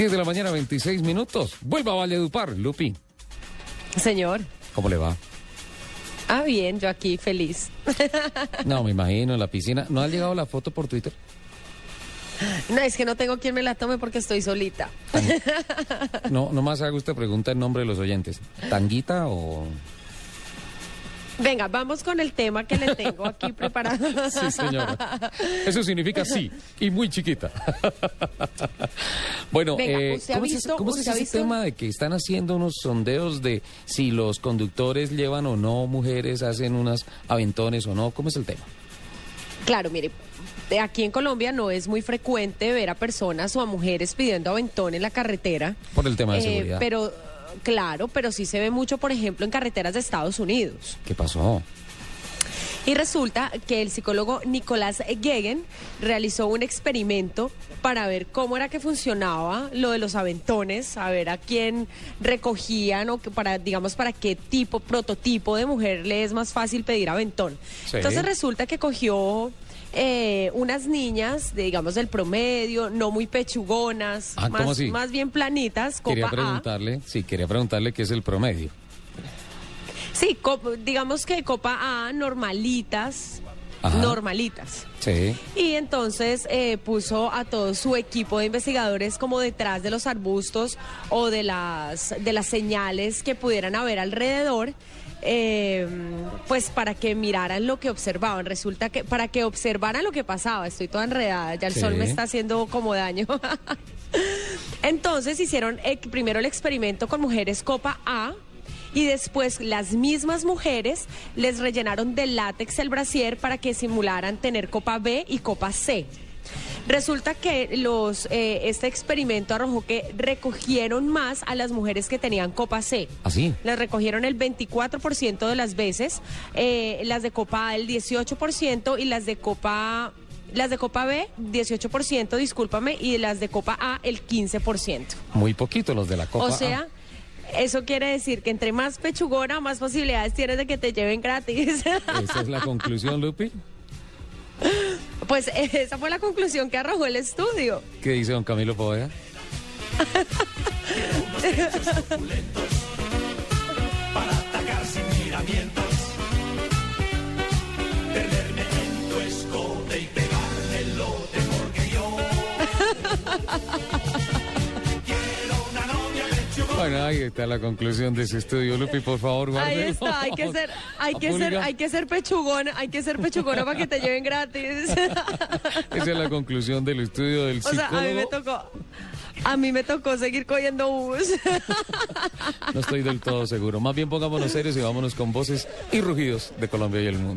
Diez de la mañana, 26 minutos. Vuelva a Valledupar, Lupi. Señor. ¿Cómo le va? Ah, bien, yo aquí feliz. No, me imagino, en la piscina. ¿No ha llegado la foto por Twitter? No, es que no tengo quien me la tome porque estoy solita. No, nomás haga usted pregunta en nombre de los oyentes. ¿Tanguita o...? Venga, vamos con el tema que le tengo aquí preparado. Sí, señora. Eso significa sí, y muy chiquita. bueno, Venga, eh, ¿usted ha ¿cómo visto- ese- cómo ha ese visto? tema de que están haciendo unos sondeos de si los conductores llevan o no mujeres, hacen unas aventones o no? ¿Cómo es el tema? Claro, mire, aquí en Colombia no es muy frecuente ver a personas o a mujeres pidiendo aventón en la carretera. Por el tema de Eh, seguridad. pero, claro, pero sí se ve mucho, por ejemplo, en carreteras de Estados Unidos. ¿Qué pasó? Y resulta que el psicólogo Nicolás Gegen realizó un experimento para ver cómo era que funcionaba lo de los aventones, a ver a quién recogían o que para, digamos, para qué tipo, prototipo de mujer le es más fácil pedir aventón. Sí. Entonces resulta que cogió eh, unas niñas, de, digamos, del promedio, no muy pechugonas, Ah, ¿cómo más, más bien planitas, Quería copa A. preguntarle, sí, quería preguntarle qué es el promedio. Sí, digamos que copa A, normalitas, Ajá. normalitas. Sí. Y entonces eh, puso a todo su equipo de investigadores como detrás de los arbustos o de las, de las señales que pudieran haber alrededor. eh, pues para que miraran lo que observaban. Resulta que para que observaran lo que pasaba. Estoy toda enredada, ya el Sí. sol me está haciendo como daño. Entonces hicieron eh, primero el experimento con mujeres copa A y después las mismas mujeres les rellenaron de látex el brasier para que simularan tener copa B y copa C. Resulta que los eh, este experimento arrojó que recogieron más a las mujeres que tenían copa C. ¿Así? Las recogieron el 24% de las veces, eh, las de copa A el 18% y las de copa las de copa B 18%, discúlpame, y las de copa A el 15%. Muy poquito los de la Copa O A. eso quiere decir que entre más pechugona, más posibilidades tienes de que te lleven gratis. Esa es la conclusión, Lupi. pues eh, esa fue la conclusión que arrojó el estudio. ¿Qué dice don Camilo Poveda? Bueno, ahí está la conclusión de ese estudio, Lupi, por favor, guárdelo. Ahí está, hay que ser, hay que ser, hay que ser pechugona, hay que ser pechugona para que te lleven gratis. Esa es la conclusión del estudio del o sea, psicólogo. a mí me tocó, a mí me tocó seguir cogiendo bus. No estoy del todo seguro. Más bien pongámonos serios y vámonos con voces y rugidos de Colombia y el mundo.